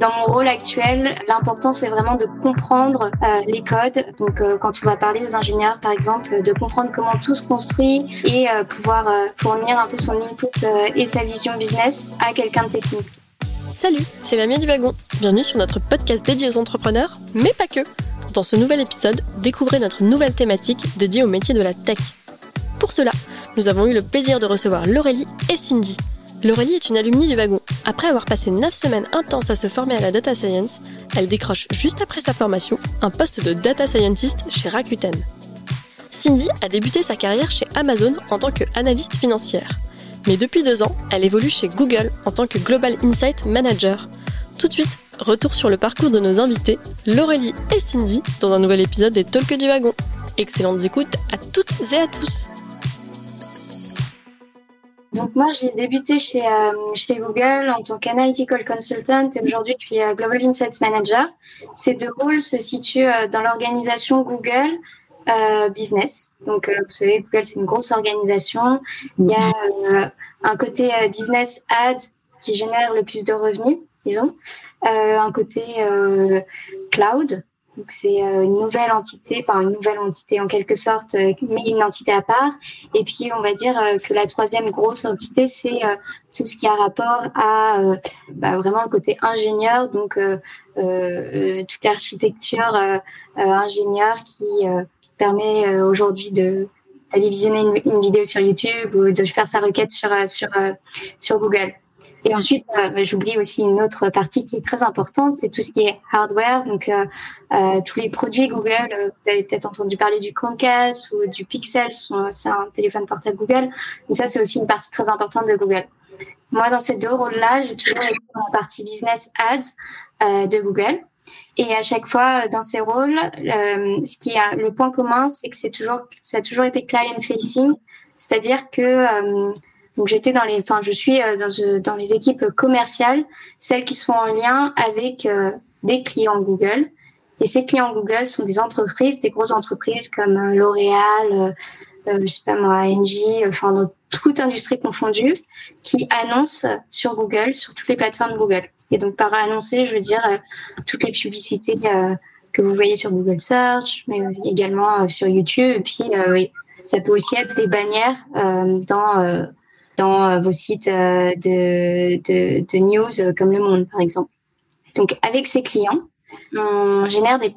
Dans mon rôle actuel, l'important c'est vraiment de comprendre euh, les codes. Donc euh, quand on va parler aux ingénieurs par exemple, de comprendre comment tout se construit et euh, pouvoir fournir un peu son input et sa vision business à quelqu'un de technique. Salut, c'est Lamia du Wagon. Bienvenue sur notre podcast dédié aux entrepreneurs, mais pas que. Dans ce nouvel épisode, découvrez notre nouvelle thématique dédiée au métier de la tech. Pour cela, nous avons eu le plaisir de recevoir Laurélie et Cindy. Laurélie est une alumnie du wagon. Après avoir passé 9 semaines intenses à se former à la data science, elle décroche juste après sa formation un poste de data scientist chez Rakuten. Cindy a débuté sa carrière chez Amazon en tant qu'analyste financière. Mais depuis deux ans, elle évolue chez Google en tant que Global Insight Manager. Tout de suite, retour sur le parcours de nos invités, Laurélie et Cindy, dans un nouvel épisode des Talks du Wagon. Excellentes écoutes à toutes et à tous. Donc moi, j'ai débuté chez, euh, chez Google en tant qu'analytical consultant et aujourd'hui, je suis Global Insights Manager. Ces deux rôles se situent euh, dans l'organisation Google euh, Business. Donc, vous savez, Google, c'est une grosse organisation. Il y a un côté business ad qui génère le plus de revenus, disons. un côté cloud donc c'est euh, une nouvelle entité, enfin une nouvelle entité en quelque sorte, euh, mais une entité à part. Et puis on va dire euh, que la troisième grosse entité, c'est tout ce qui a rapport à bah, vraiment le côté ingénieur, donc toute l'architecture ingénieur qui permet aujourd'hui de d'aller visionner une, une, vidéo sur YouTube ou de faire sa requête sur sur sur Google. Et ensuite, euh, bah, j'oublie aussi une autre partie qui est très importante, c'est tout ce qui est hardware. Donc, euh, euh tous les produits Google, euh, vous avez peut-être entendu parler du Chromecast ou du Pixel, c'est un téléphone portable Google. Donc ça, c'est aussi une partie très importante de Google. Moi, dans ces deux rôles-là, j'ai toujours été dans la partie business ads euh, de Google. Et à chaque fois dans ces rôles, ce qui a le point commun, c'est que c'est toujours, ça a toujours été client facing, c'est-à-dire que donc j'étais dans les, enfin je suis euh, dans, dans, les équipes commerciales, celles qui sont en lien avec euh, des clients Google. Et ces clients Google sont des entreprises, des grosses entreprises comme euh, L'Oréal, euh, je sais pas moi, ANG, enfin dans toute industrie confondue, qui annoncent sur Google, sur toutes les plateformes Google. Et donc par annoncer, je veux dire toutes les publicités que vous voyez sur Google Search, mais également sur YouTube. Et puis oui, ça peut aussi être des bannières dans dans euh, vos sites euh, de, news euh, comme Le Monde, par exemple. Donc, avec ces clients, on génère des,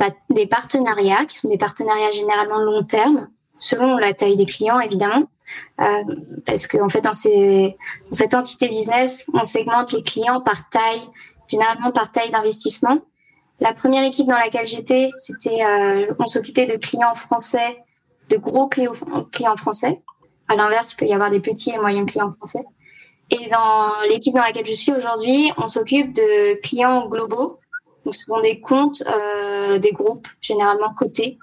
partenariats qui sont des partenariats généralement long terme, selon la taille des clients, évidemment. Euh, parce qu'en en fait, dans, ces, dans cette entité business, on segmente les clients par taille, généralement par taille d'investissement. La première équipe dans laquelle j'étais, c'était, euh, on s'occupait de clients français, de gros clients français. À l'inverse, il peut y avoir des petits et moyens clients français. Et dans l'équipe dans laquelle je suis aujourd'hui, on s'occupe de clients globaux. Donc, ce sont des comptes, euh, des groupes généralement cotés,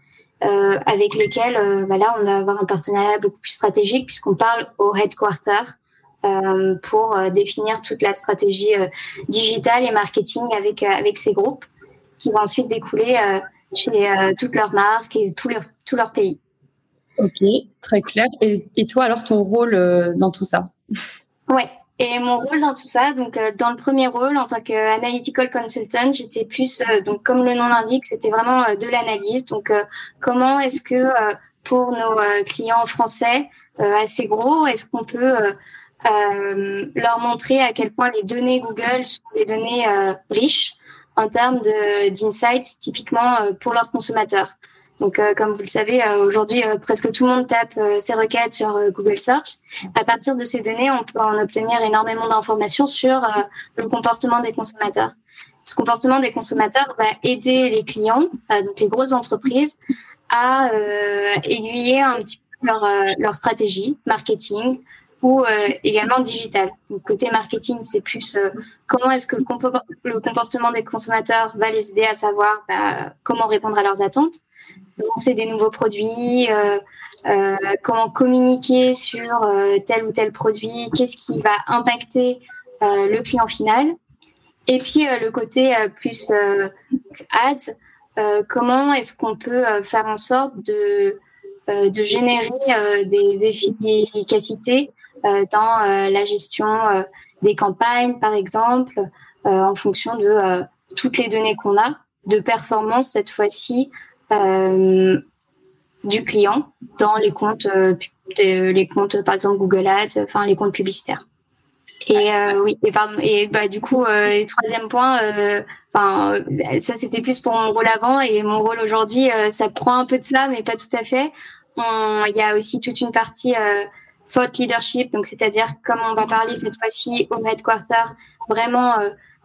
euh, avec lesquels, euh, bah là, on va avoir un partenariat beaucoup plus stratégique puisqu'on parle au headquarter euh, pour euh, définir toute la stratégie digitale et marketing avec avec ces groupes, qui vont ensuite découler chez toutes leurs marques et tous leurs tous leurs pays. Ok, très clair. Et, et toi, alors, ton rôle euh, dans tout ça? Ouais. Et mon rôle dans tout ça, donc euh, dans le premier rôle en tant qu'analytical consultant, j'étais plus euh, donc comme le nom l'indique, c'était vraiment de l'analyse. Donc comment est-ce que pour nos clients français assez gros, est-ce qu'on peut leur montrer à quel point les données Google sont des données riches en termes d'insights typiquement pour leurs consommateurs? Donc, euh, comme vous le savez, euh, aujourd'hui, euh, presque tout le monde tape ses requêtes sur Google Search. À partir de ces données, on peut en obtenir énormément d'informations sur le comportement des consommateurs. Ce comportement des consommateurs va aider les clients, donc les grosses entreprises, à aiguiller un petit peu leur, leur stratégie marketing ou également digital. Donc, côté marketing, c'est plus comment est-ce que le, le, comportement des consommateurs va les aider à savoir bah, comment répondre à leurs attentes lancer des nouveaux produits, euh, euh, comment communiquer sur euh, tel ou tel produit, qu'est-ce qui va impacter le client final. Et puis le côté plus ads, comment est-ce qu'on peut faire en sorte de, de générer des efficacités dans la gestion des campagnes, par exemple, en fonction de toutes les données qu'on a de performance cette fois-ci du client dans les comptes, euh, les comptes par exemple Google Ads, enfin les comptes publicitaires. Et euh, oui, et pardon. Et bah du coup, euh, troisième point, euh, enfin ça c'était plus pour mon rôle avant et mon rôle aujourd'hui, ça prend un peu de ça, mais pas tout à fait. Il y a aussi toute une partie thought leadership, donc c'est-à-dire comme on va parler cette fois-ci au headquarter, vraiment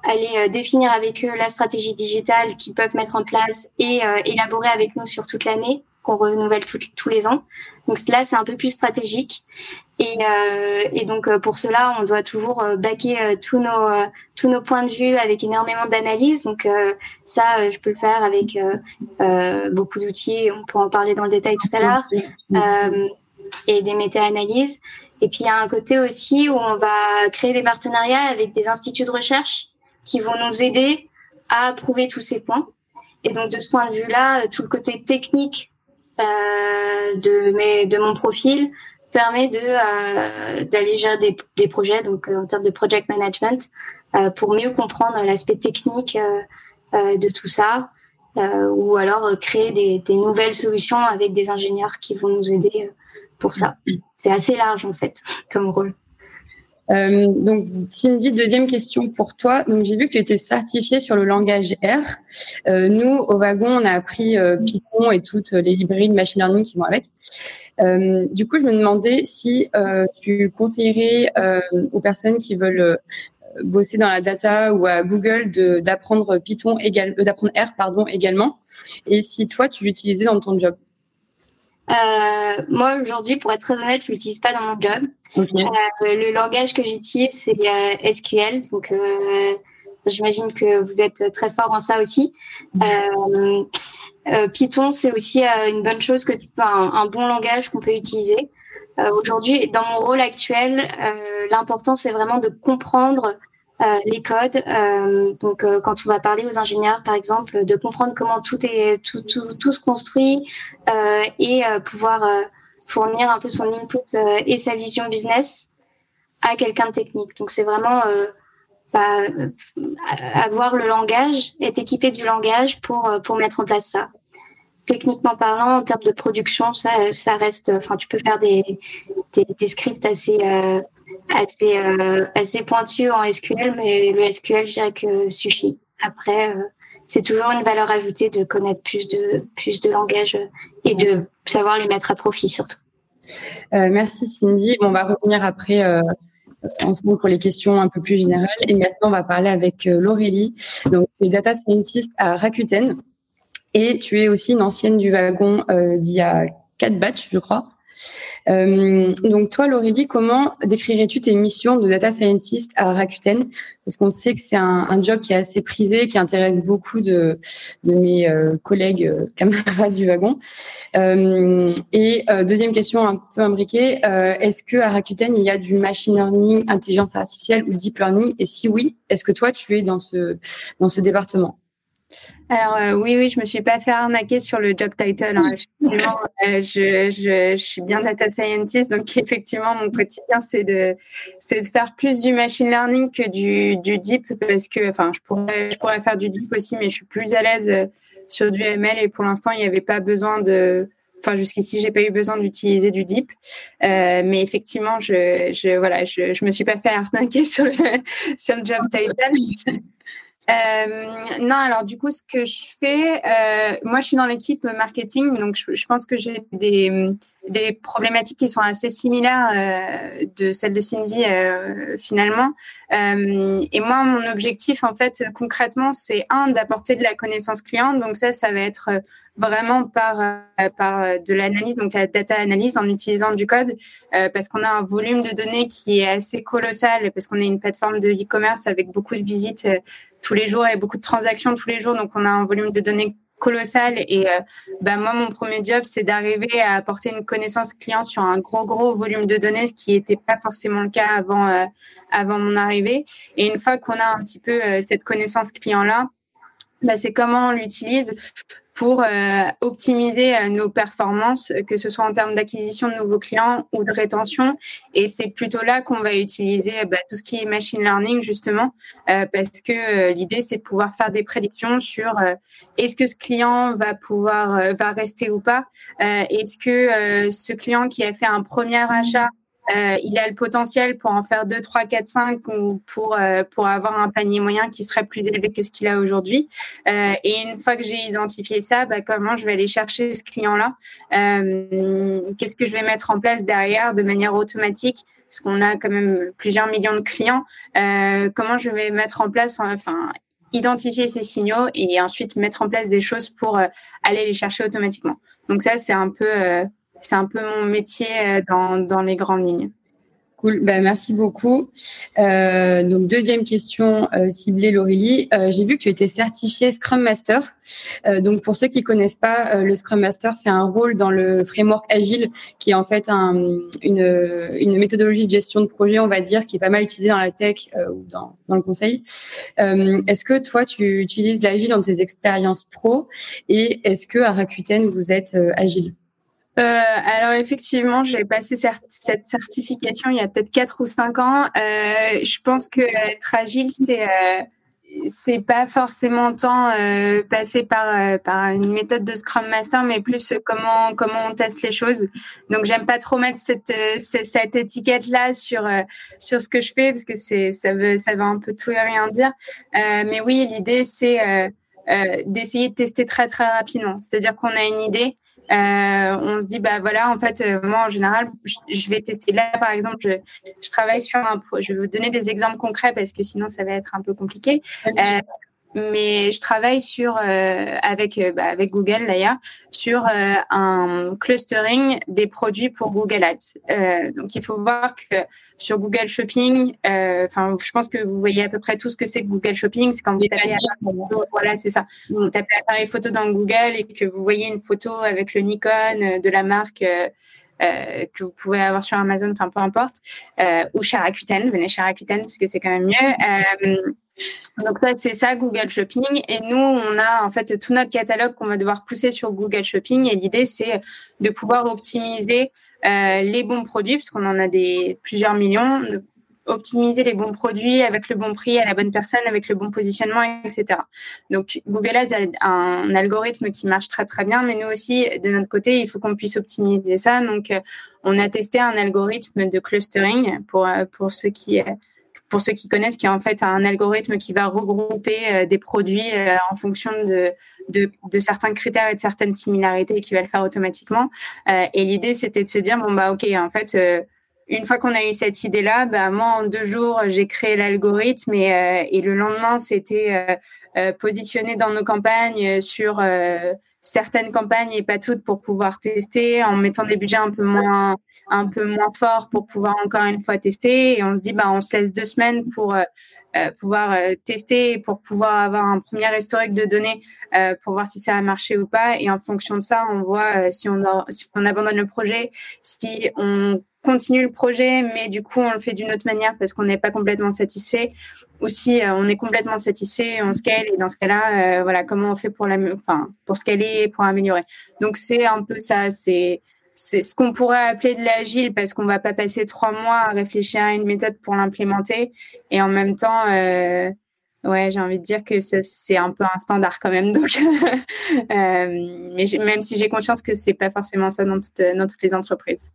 aller définir avec eux la stratégie digitale qu'ils peuvent mettre en place et élaborer avec nous sur toute l'année qu'on renouvelle tous les ans. Donc là, c'est un peu plus stratégique. Et, euh, et donc euh, pour cela, on doit toujours euh, baquer euh, tous nos tous nos points de vue avec énormément d'analyse. Donc ça, je peux le faire avec beaucoup d'outils. On peut en parler dans le détail tout à l'heure. et des méta-analyses. Et puis il y a un côté aussi où on va créer des partenariats avec des instituts de recherche qui vont nous aider à prouver tous ces points. Et donc de ce point de vue-là, tout le côté technique euh, de mes de mon profil permet de euh, d'aller gérer des, des projets donc euh, en termes de project management pour mieux comprendre l'aspect technique de tout ça ou alors créer des, des, nouvelles solutions avec des ingénieurs qui vont nous aider pour ça. C'est assez large en fait comme rôle. Euh, donc, Cindy, deuxième question pour toi. Donc, j'ai vu que tu étais certifiée sur le langage R. Euh, nous, au wagon, on a appris euh, Python et toutes les librairies de machine learning qui vont avec. Euh, du coup, je me demandais si euh, tu conseillerais aux personnes qui veulent bosser dans la data ou à Google d'apprendre Python également, d'apprendre R pardon également, et si toi tu l'utilisais dans ton job. Euh, moi aujourd'hui, pour être très honnête, je l'utilise pas dans mon job. Euh, le langage que j'utilise c'est euh, SQL, donc euh, j'imagine que vous êtes très fort en ça aussi. Python, c'est aussi une bonne chose que un, un bon langage qu'on peut utiliser. aujourd'hui, dans mon rôle actuel, l'important c'est vraiment de comprendre les codes. Euh, donc, euh, quand on va parler aux ingénieurs, par exemple, de comprendre comment tout est tout tout, tout se construit et pouvoir fournir un peu son input et sa vision business à quelqu'un de technique. Donc, c'est vraiment bah, avoir le langage, être équipé du langage pour pour mettre en place ça techniquement parlant, en termes de production, ça, ça reste. Enfin, tu peux faire des, des scripts assez, assez, euh, assez pointu en SQL, mais le SQL, je dirais que suffit. Après, euh, c'est toujours une valeur ajoutée de connaître plus de, plus de langages et de savoir les mettre à profit surtout. Euh, merci Cindy. on va revenir après euh, ensemble pour les questions un peu plus générales. Et maintenant, on va parler avec euh, Laurélie. Donc, tu data scientist à Rakuten et tu es aussi une ancienne du wagon euh, d'il y a quatre batchs, je crois. Euh, donc toi, Laurélie, comment décrirais-tu tes missions de data scientist à Rakuten? Parce qu'on sait que c'est un, un, job qui est assez prisé, qui intéresse beaucoup de, de mes euh, collègues euh, camarades du wagon. Et deuxième question un peu imbriquée, est-ce que à Rakuten il y a du machine learning, intelligence artificielle ou deep learning? Et si oui, est-ce que toi tu es dans ce dans ce département? Alors euh, oui, oui, je me suis pas fait arnaquer sur le job title. Hein. Effectivement, euh, je, je, suis bien data scientist, donc effectivement, mon quotidien c'est de c'est de faire plus du machine learning que du, deep parce que, enfin, je pourrais je pourrais faire du deep aussi, mais je suis plus à l'aise euh, sur du ML et pour l'instant, il n'y avait pas besoin de Enfin, jusqu'ici, j'ai pas eu besoin d'utiliser du deep, mais effectivement, je, je voilà, je, je me suis pas fait arnaquer sur le sur le job title. Euh, non, alors du coup, ce que je fais, euh, moi, je suis dans l'équipe marketing, donc je, je pense que j'ai des, des problématiques qui sont assez similaires euh, de celles de Cindy euh, finalement. Euh, et moi, mon objectif, en fait, concrètement, c'est un d'apporter de la connaissance client. Donc ça, ça va être vraiment par par de l'analyse, donc la data analyse en utilisant du code, parce qu'on a un volume de données qui est assez colossal, parce qu'on est une plateforme de e-commerce avec beaucoup de visites tous les jours et beaucoup de transactions tous les jours. Donc, on a un volume de données colossal. Et euh, bah, moi, mon premier job, c'est d'arriver à apporter une connaissance client sur un gros, gros volume de données, ce qui n'était pas forcément le cas avant, euh, avant mon arrivée. Et une fois qu'on a un petit peu euh, cette connaissance client-là, bah, c'est comment on l'utilise pour euh, optimiser euh, nos performances, que ce soit en termes d'acquisition de nouveaux clients ou de rétention. Et c'est plutôt là qu'on va utiliser bah, tout ce qui est machine learning justement, euh, parce que l'idée c'est de pouvoir faire des prédictions sur est-ce que ce client va pouvoir va rester ou pas, est-ce que ce client qui a fait un premier achat euh, il a le potentiel pour en faire 2, 3, 4, 5 ou pour, euh, pour avoir un panier moyen qui serait plus élevé que ce qu'il a aujourd'hui. Euh, et une fois que j'ai identifié ça, bah, comment je vais aller chercher ce client-là? Qu'est-ce que je vais mettre en place derrière de manière automatique? Parce qu'on a quand même plusieurs millions de clients. comment je vais mettre en place, enfin, identifier ces signaux et ensuite mettre en place des choses pour aller les chercher automatiquement? Donc ça, c'est un peu c'est un peu mon métier euh, dans, dans les grandes lignes. Cool, bah, merci beaucoup. Euh, donc deuxième question euh, ciblée Laurélie. J'ai vu que tu étais certifiée Scrum Master. Donc pour ceux qui connaissent pas, le Scrum Master c'est un rôle dans le framework agile qui est en fait un, une, une méthodologie de gestion de projet, on va dire, qui est pas mal utilisée dans la tech ou dans, dans le conseil. est-ce que toi tu utilises l'agile dans tes expériences pro? Et est-ce que à Rakuten vous êtes agile? Euh, alors effectivement, j'ai passé cette certification il y a peut-être quatre ou cinq ans. Euh, je pense que être agile, c'est euh, c'est pas forcément tant euh, passer par euh, par une méthode de Scrum Master, mais plus comment comment on teste les choses. Donc j'aime pas trop mettre cette cette étiquette là sur sur ce que je fais parce que c'est ça veut ça veut un peu tout et rien dire. mais oui, l'idée c'est d'essayer de tester très très rapidement. C'est-à-dire qu'on a une idée, euh, on se dit bah voilà en fait euh, moi en général je, vais tester. Là par exemple je, je travaille sur un je vais vous donner des exemples concrets parce que sinon ça va être un peu compliqué. Euh, mais je travaille sur euh, avec euh, bah, avec Google d'ailleurs sur euh, un clustering des produits pour Google Ads. donc il faut voir que sur Google Shopping, enfin je pense que vous voyez à peu près tout ce que c'est que Google Shopping, c'est quand vous tapez voilà c'est ça, vous tapez appareil photo dans Google et que vous voyez une photo avec le Nikon de la marque. Euh, que vous pouvez avoir sur Amazon, enfin peu importe, euh, ou chez Rakuten, venez chez Rakuten parce que c'est quand même mieux. Euh, donc ça, c'est ça, Google Shopping. Et nous, on a en fait tout notre catalogue qu'on va devoir pousser sur Google Shopping. Et l'idée, c'est de pouvoir optimiser euh, les bons produits, puisqu'on en a des plusieurs millions, optimiser les bons produits avec le bon prix à la bonne personne, avec le bon positionnement, etc. Donc Google Ads a un algorithme qui marche très très bien, mais nous aussi, de notre côté, il faut qu'on puisse optimiser ça. Donc euh, on a testé un algorithme de clustering pour, euh, pour ceux qui pour ceux qui connaissent, qui est en fait un algorithme qui va regrouper euh, des produits euh, en fonction de, de, de, certains critères et de certaines similarités et qui va le faire automatiquement. Euh, et l'idée, c'était de se dire, bon, bah, OK, en fait, une fois qu'on a eu cette idée-là, bah, moi, en deux jours, j'ai créé l'algorithme et, euh, et, le lendemain, c'était euh, euh, positionné dans nos campagnes sur certaines campagnes et pas toutes pour pouvoir tester, en mettant des budgets un peu moins, un peu moins forts pour pouvoir encore une fois tester. Et on se dit, bah, on se laisse deux semaines pour pouvoir tester, pour pouvoir avoir un premier historique de données pour voir si ça a marché ou pas. Et en fonction de ça, on voit si on, si on abandonne le projet, si on continue le projet, mais du coup, on le fait d'une autre manière parce qu'on n'est pas complètement satisfait. Ou si euh, on est complètement satisfait, on scale. Et dans ce cas-là, euh, voilà, comment on fait pour la, pour scaler, pour améliorer. Donc, c'est un peu ça. C'est, ce qu'on pourrait appeler de l'agile parce qu'on va pas passer trois mois à réfléchir à une méthode pour l'implémenter. Et en même temps, euh, ouais, j'ai envie de dire que c'est un peu un standard quand même. Donc, mais même si j'ai conscience que c'est pas forcément ça dans toutes les entreprises.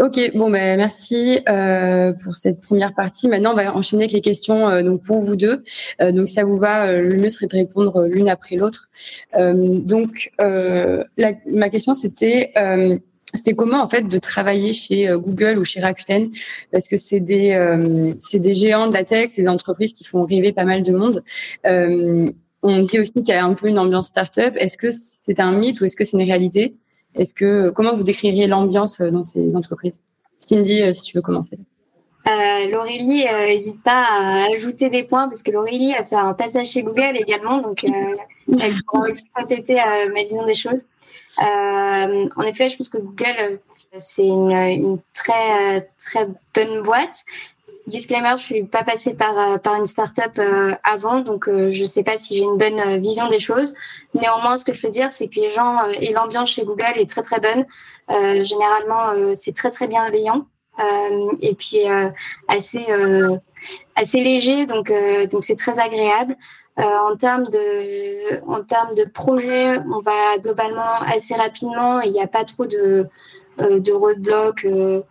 Ok, bon ben merci euh, pour cette première partie. Maintenant, on va enchaîner avec les questions euh, donc pour vous deux. Euh, donc, ça vous va, euh, le mieux serait de répondre l'une après l'autre. donc, la, ma question c'était c'était comment en fait de travailler chez Google ou chez Rakuten? Parce que c'est des c'est des géants de la tech, c'est des entreprises qui font rêver pas mal de monde. on dit aussi qu'il y a un peu une ambiance startup. Est-ce que c'est un mythe ou est-ce que c'est une réalité? Est-ce que comment vous décririez l'ambiance euh, dans ces entreprises? Cindy, euh, si tu veux commencer. Euh, L'Aurélie n'hésite pas à ajouter des points parce que l'Aurélie a fait un passage chez Google également, donc elle pourra aussi compléter ma vision des choses. en effet, je pense que Google c'est une, une, très très bonne boîte disclaimer, je suis pas passée par par une startup avant, donc je sais pas si j'ai une bonne vision des choses. Néanmoins, ce que je peux dire, c'est que les gens et l'ambiance chez Google est très très bonne. généralement, c'est très très bienveillant. et puis assez assez léger, donc donc c'est très agréable. Euh, en termes de, en termes de projet, on va globalement assez rapidement. Il n'y a pas trop de, euh, de roadblocks. Euh,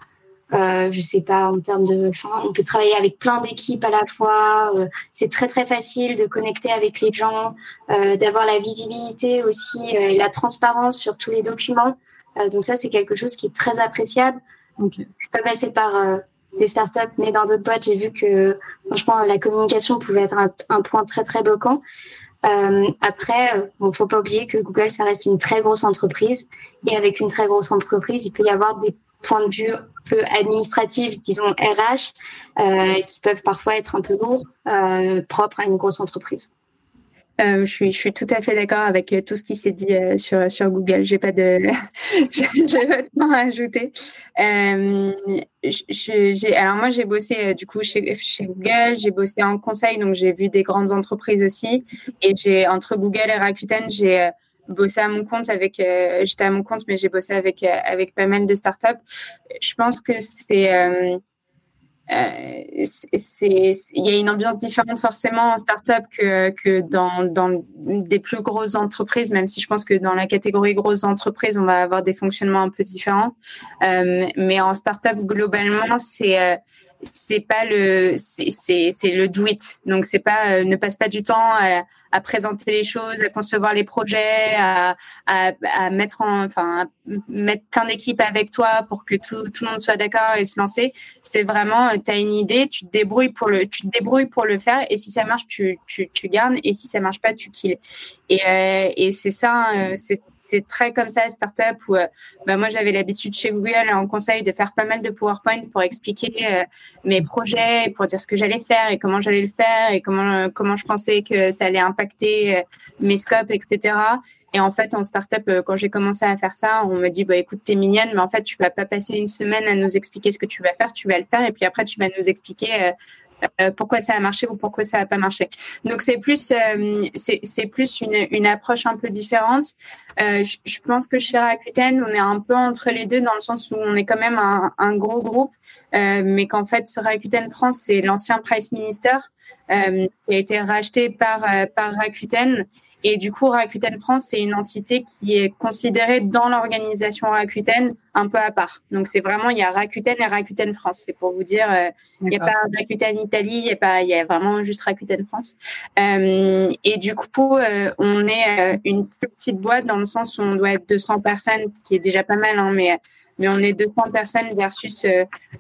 euh, je sais pas en termes de enfin on peut travailler avec plein d'équipes à la fois c'est très très facile de connecter avec les gens d'avoir la visibilité aussi et la transparence sur tous les documents donc ça c'est quelque chose qui est très appréciable okay. je peux passer par des startups, mais dans d'autres boîtes, j'ai vu que franchement la communication pouvait être un, point très très bloquant. Euh, après, bon, faut pas oublier que Google, ça reste une très grosse entreprise, et avec une très grosse entreprise, il peut y avoir des points de vue un peu administratifs, disons RH, euh, qui peuvent parfois être un peu lourds, euh, propres à une grosse entreprise. Euh, je, suis, je suis tout à fait d'accord avec tout ce qui s'est dit sur, sur Google. J'ai pas de, j'ai pas de à ajouter. Alors moi, j'ai bossé du coup chez, chez Google. J'ai bossé en conseil, donc j'ai vu des grandes entreprises aussi. Et j'ai entre Google et Rakuten, j'ai bossé à mon compte avec. j'étais à mon compte, mais j'ai bossé avec avec pas mal de startups. Je pense que c'est euh, il y a une ambiance différente forcément en startup que, que dans, dans des plus grosses entreprises, même si je pense que dans la catégorie grosses entreprises, on va avoir des fonctionnements un peu différents. Euh, mais en startup, globalement, c'est euh, c'est pas le c'est le do it. Donc c'est pas euh, ne passe pas du temps à, à, présenter les choses à concevoir les projets à, à, à mettre en enfin mettre plein d'équipes avec toi pour que tout, tout le monde soit d'accord et se lancer. C'est vraiment euh, tu as une idée tu te débrouilles pour le tu te débrouilles pour le faire et si ça marche tu tu, tu gardes et si ça marche pas tu kills. Et euh, et c'est ça c'est c'est très comme ça, startup, où euh, bah, moi, j'avais l'habitude chez Google en conseil de faire pas mal de PowerPoint pour expliquer euh, mes projets, pour dire ce que j'allais faire et comment j'allais le faire et comment, euh, comment je pensais que ça allait impacter mes scopes, etc. Et en fait, en startup, quand j'ai commencé à faire ça, on me dit, bah, écoute, t'es mignonne, mais en fait, tu vas pas passer une semaine à nous expliquer ce que tu vas faire, tu vas le faire, et puis après, tu vas nous expliquer euh, pourquoi ça a marché ou pourquoi ça n'a pas marché. Donc c'est plus euh, c'est plus une, une, approche un peu différente. Euh, je, pense que chez Rakuten, on est un peu entre les deux dans le sens où on est quand même un, un gros groupe, euh, mais qu'en fait Rakuten France c'est l'ancien Price Minister euh, qui a été racheté par par Rakuten et du coup, Rakuten France, c'est une entité qui est considérée dans l'organisation Rakuten un peu à part. Donc, c'est vraiment, il y a Rakuten et Rakuten France. C'est pour vous dire, euh, il n'y a pas Rakuten Italie, il y a pas, il y a vraiment juste Rakuten France. Euh, et du coup, euh, on est une petite boîte dans le sens où on doit être 200 personnes, ce qui est déjà pas mal, hein, mais, mais on est 200 personnes versus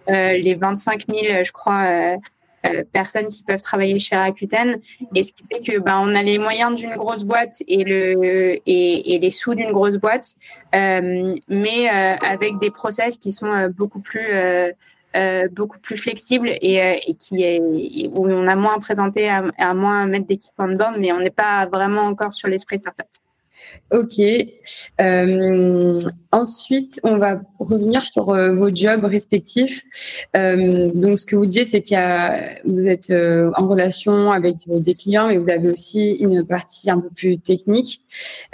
les 25 000, je crois, personnes qui peuvent travailler chez Rakuten et ce qui fait que bah, on a les moyens d'une grosse boîte et le et, et les sous d'une grosse boîte euh, mais euh, avec des process qui sont euh, beaucoup plus beaucoup plus flexibles et, et qui est où on a moins à présenter à, à moins mettre d'équipes en bord mais on n'est pas vraiment encore sur l'esprit startup. Ok. Euh, ensuite, on va revenir sur euh, vos jobs respectifs. Euh, donc, ce que vous disiez, c'est a, vous êtes en relation avec des clients, mais vous avez aussi une partie un peu plus technique.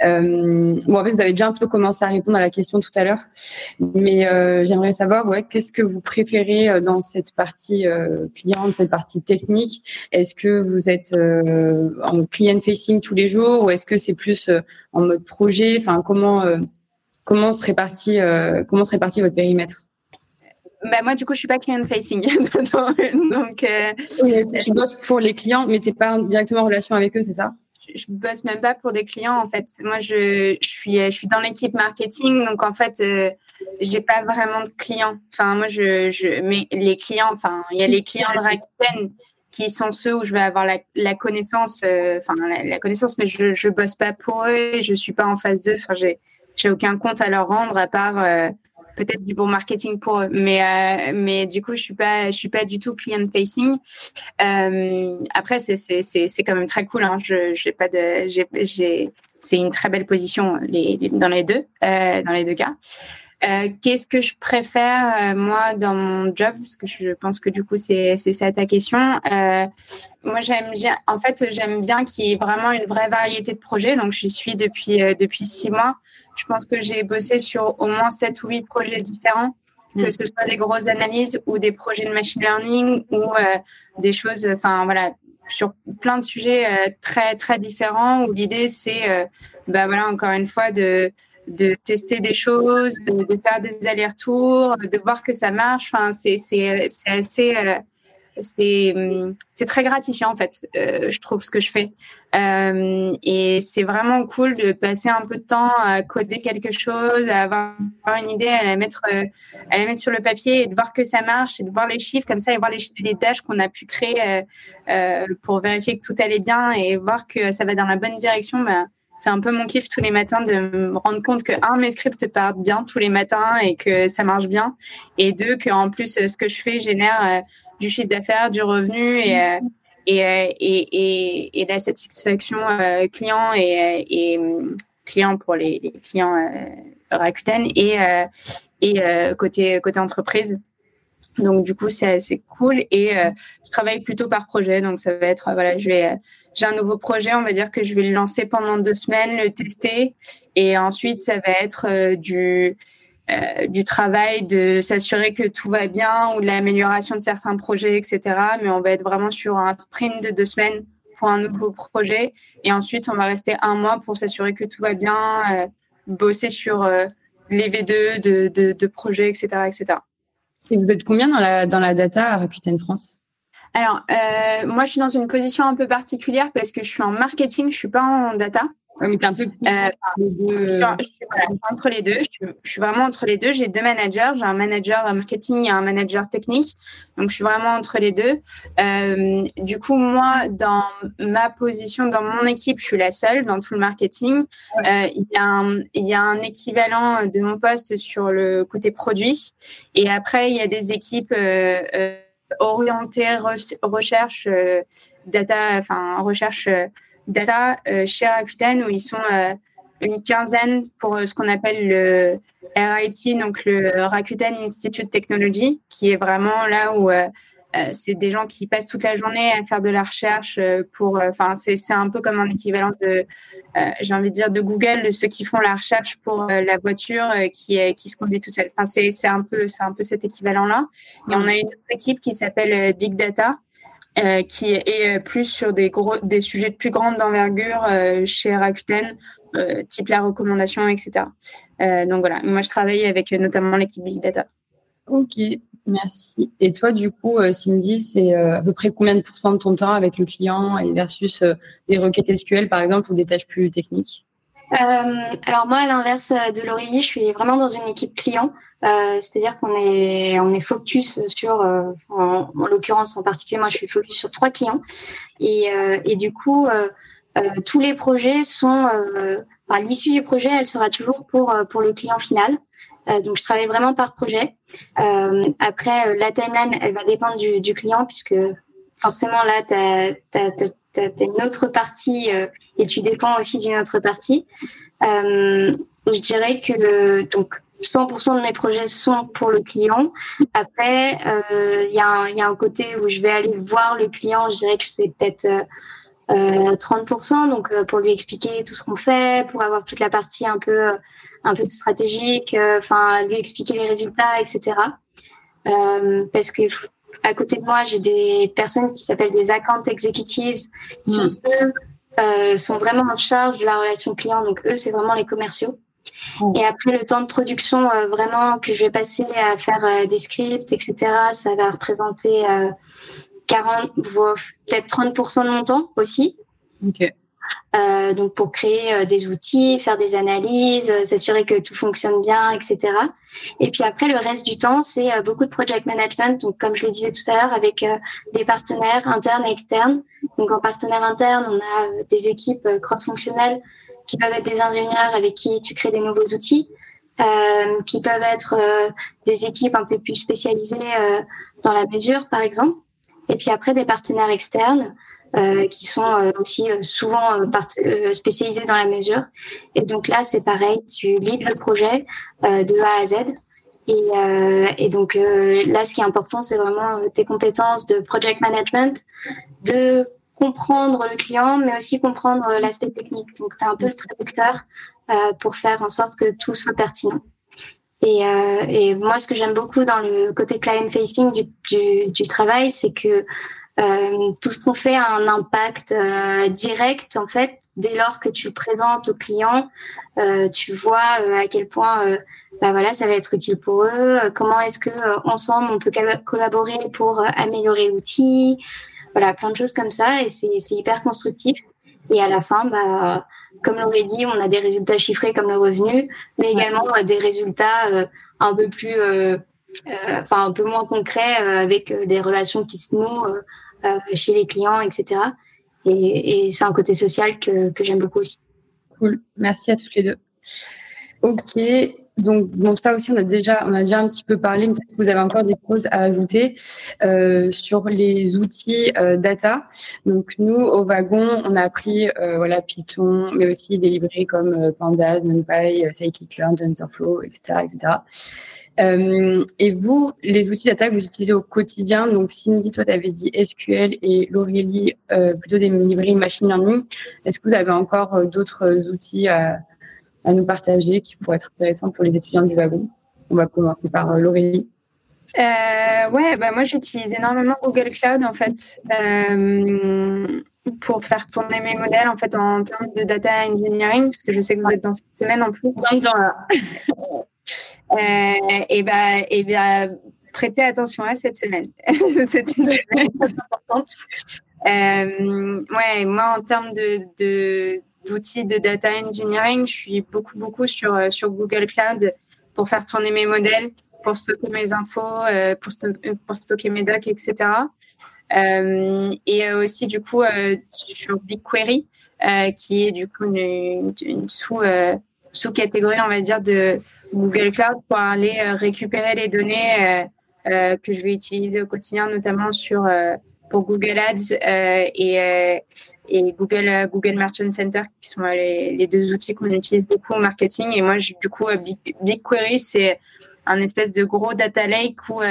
Bon, en fait, vous avez déjà un peu commencé à répondre à la question tout à l'heure, mais j'aimerais savoir, ouais, qu'est-ce que vous préférez dans cette partie client, cette partie technique? Est-ce que vous êtes en client facing tous les jours, ou est-ce que c'est plus en mode projet Enfin, comment euh, comment se répartit euh, comment se répartit votre périmètre? Bah moi, du coup, je suis pas client facing. donc, euh, tu bosses pour les clients, mais tu n'es pas directement en relation avec eux, c'est ça? Je, je bosse même pas pour des clients en fait. Moi, je, je suis je suis dans l'équipe marketing, donc en fait, euh, j'ai pas vraiment de clients. Enfin, moi, je, je mais les clients, enfin, il y a les clients de Rakuten qui sont ceux où je vais avoir la, connaissance, euh, enfin la, connaissance, mais je je bosse pas pour eux, je suis pas en phase 2, enfin j'ai aucun compte à leur rendre à part euh, peut-être du bon marketing pour eux, mais euh, mais du coup je suis pas suis pas du tout client facing. après c'est quand même très cool, hein. c'est une très belle position dans les deux dans les deux cas. Qu'est-ce que je préfère moi dans mon job? Parce que je pense que du coup c'est c'est ça ta question. moi j'aime bien, en fait j'aime bien qu'il y ait vraiment une vraie variété de projets. Donc je suis depuis depuis six mois. Je pense que j'ai bossé sur au moins sept ou huit projets différents que mm. ce soit des grosses analyses ou des projets de machine learning ou euh, des choses, enfin voilà, sur plein de sujets euh, très très différents où l'idée c'est, euh, bah voilà, encore une fois de de tester des choses, de, faire des allers-retours, de voir que ça marche. Enfin, c'est c'est c'est assez c'est c'est très gratifiant en fait euh, je trouve ce que je fais euh, et c'est vraiment cool de passer un peu de temps à coder quelque chose à avoir une idée à la mettre euh, à la mettre sur le papier et de voir que ça marche et de voir les chiffres comme ça et voir les, les tâches qu'on a pu créer euh, euh, pour vérifier que tout allait bien et voir que ça va dans la bonne direction bah, c'est un peu mon kiff tous les matins de me rendre compte que un mes scripts partent bien tous les matins et que ça marche bien et deux que en plus ce que je fais génère du chiffre d'affaires, du revenu et, euh, et, euh, et, et, et, de la satisfaction euh, client et, et client pour les, les clients Rakuten et, et côté, côté entreprise. Donc du coup c'est cool et je travaille plutôt par projet donc ça va être voilà je vais j'ai un nouveau projet on va dire que je vais le lancer pendant deux semaines le tester et ensuite ça va être du euh, du travail de s'assurer que tout va bien ou de l'amélioration de certains projets, etc. Mais on va être vraiment sur un sprint de deux semaines pour un nouveau projet. Et ensuite, on va rester un mois pour s'assurer que tout va bien, euh, bosser sur euh, les V2 de, de, de, projets, etc., etc. Et vous êtes combien dans la, dans la data à Rakuten France? Alors, euh, moi, je suis dans une position un peu particulière parce que je suis en marketing, je suis pas en data. Mais un peu petit. Euh, je, suis, entre les deux. Je suis, vraiment entre les deux. J'ai deux managers. J'ai un manager marketing et un manager technique. Donc, je suis vraiment entre les deux. Euh, du coup, moi, dans ma position, dans mon équipe, je suis la seule dans tout le marketing. Euh, il, y a un, il y a un équivalent de mon poste sur le côté produit. Et après, il y a des équipes euh, euh orientées recherche, euh, data, enfin, recherche data euh, chez Rakuten où ils sont euh, une quinzaine pour euh, ce qu'on appelle le RIT, donc le Rakuten Institute Technology, qui est vraiment là où c'est des gens qui passent toute la journée à faire de la recherche pour. Enfin, c'est un peu comme un équivalent de, j'ai envie de dire, de Google, de ceux qui font la recherche pour la voiture qui qui se conduit tout seul. Enfin, c'est un peu c'est un peu cet équivalent-là. Et on a une autre équipe qui s'appelle Big Data, euh, qui est plus sur des gros, des sujets de plus grande envergure euh, chez Rakuten, euh, type la recommandation, etc. donc voilà, moi je travaille avec notamment l'équipe Big Data. Ok, merci. Et toi, du coup, Cindy, c'est à peu près combien de pourcents de ton temps avec le client et versus des requêtes SQL, par exemple, ou des tâches plus techniques? Alors moi, à l'inverse de Laurie, je suis vraiment dans une équipe client. Euh, c'est-à-dire qu'on est on est focus sur, euh, en, l'occurrence en particulier, moi je suis focus sur trois clients et, euh, et du coup tous les projets sont, enfin, l'issue du projet, elle sera toujours pour pour le client final. Donc je travaille vraiment par projet. après la timeline, elle va dépendre du, du client puisque forcément là tu as, une autre partie et tu dépends aussi d'une autre partie. je dirais que donc 100% de mes projets sont pour le client. Après, euh, il y, y, a un côté où je vais aller voir le client. Je dirais que c'est peut-être euh, 30%, donc euh, pour lui expliquer tout ce qu'on fait, pour avoir toute la partie un peu, un peu stratégique, euh, enfin lui expliquer les résultats, etc. parce que à côté de moi, j'ai des personnes qui s'appellent des account executives qui hmm. eux sont vraiment en charge de la relation client. Donc eux, c'est vraiment les commerciaux. Et après, le temps de production, euh, vraiment, que je vais passer à faire euh, des scripts, etc., ça va représenter 40, euh, peut-être 30% de mon temps aussi. Ok. Euh, donc pour créer des outils, faire des analyses, s'assurer que tout fonctionne bien, etc. Et puis après le reste du temps, c'est beaucoup de project management. Donc comme je le disais tout à l'heure, avec des partenaires internes et externes. Donc en partenaire interne, on a des équipes cross-fonctionnelles qui peuvent être des ingénieurs avec qui tu crées des nouveaux outils, euh, qui peuvent être euh, des équipes un peu plus spécialisées euh, dans la mesure, par exemple. Et puis après, des partenaires externes qui sont aussi souvent spécialisés dans la mesure. Et donc là, c'est pareil, tu leads le projet de A à Z. Et, et donc là, ce qui est important, c'est vraiment tes compétences de project management, de comprendre le client, mais aussi comprendre l'aspect technique. Donc, tu as un peu le traducteur euh, pour faire en sorte que tout soit pertinent. Et, euh, et moi, ce que j'aime beaucoup dans le côté client-facing du, du, du, travail, c'est que euh, tout ce qu'on fait a un impact euh, direct, en fait, dès lors que tu le présentes aux clients, euh, tu vois euh, à quel point bah voilà, ça va être utile pour eux, comment est-ce que ensemble on peut collaborer pour améliorer l'outil, voilà, plein de choses comme ça. Et c'est hyper constructif. Et à la fin, bah, comme l'aurait dit, on a des résultats chiffrés comme le revenu, mais également des résultats euh, un peu plus, euh, euh, enfin un peu moins concrets avec des relations qui se nouent chez les clients, etc. Et, et c'est un côté social que, que j'aime beaucoup aussi. Cool, merci à tous les deux. Ok, donc bon, ça aussi, on a déjà, on a déjà un petit peu parlé. Peut-être que vous avez encore des choses à ajouter euh, sur les outils euh, data. Donc nous, au wagon, on a appris euh, voilà Python, mais aussi des librairies comme euh, Pandas, NumPy, euh, Scikit-learn, TensorFlow, etc., etc. et vous, les outils data que vous utilisez au quotidien, donc Cindy, toi, tu avais dit SQL et Laurélie, plutôt des librairies machine learning. Est-ce que vous avez encore d'autres outils à à nous partager qui pourraient être intéressants pour les étudiants du wagon On va commencer par euh, Laurélie. Euh, ouais, bah moi j'utilise énormément Google Cloud en fait euh, pour faire tourner mes modèles en fait en termes de data engineering parce que je sais que vous êtes dans cette semaine en plus. euh, et bah et bien prêtez attention à cette semaine. C'est une semaine importante. Euh, ouais, moi en termes de, de d'outils de data engineering. Je suis beaucoup, beaucoup sur, euh, sur Google Cloud pour faire tourner mes modèles, pour stocker mes infos, euh, pour, pour stocker mes docs, etc. Euh, et aussi, du coup, sur BigQuery, qui est du coup une, une sous, sous-catégorie, on va dire, de Google Cloud pour aller récupérer les données que je vais utiliser au quotidien, notamment sur pour Google Ads euh, et, euh, et Google euh, Google Merchant Center qui sont les, les deux outils qu'on utilise beaucoup au marketing. Et moi du coup Big, BigQuery c'est un espèce de gros data lake où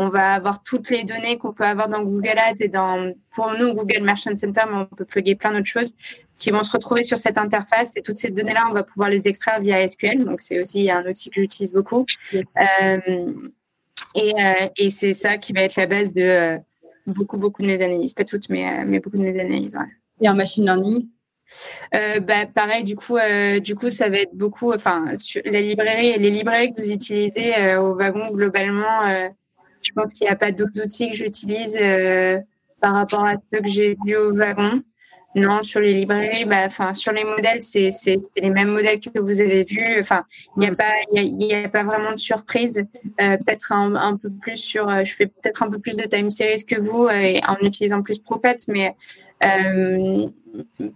on va avoir toutes les données qu'on peut avoir dans Google Ads et dans pour nous Google Merchant Center mais on peut plugger plein d'autres choses qui vont se retrouver sur cette interface. Et toutes ces données là on va pouvoir les extraire via SQL. Donc c'est aussi un outil que j'utilise beaucoup. Euh, et, et c'est ça qui va être la base de beaucoup, beaucoup de mes analyses. Pas toutes, mais, euh, mais beaucoup de mes analyses. Ouais. Et en machine learning? Euh, bah, pareil, du coup, euh, du coup, ça va être beaucoup. Enfin, sur la librairie, les librairies que vous utilisez euh, au wagon globalement, euh, je pense qu'il n'y a pas d'autres outils que j'utilise par rapport à ceux que j'ai vus au wagon. Non, sur les librairies, bah, enfin, sur les modèles, c'est, c'est, c'est les mêmes modèles que vous avez vus. Enfin, il n'y a pas, il y a, pas vraiment de surprise. Euh, peut-être un, un, peu plus sur, euh, je fais peut-être un peu plus de time series que vous euh, en utilisant plus Prophet, mais, euh,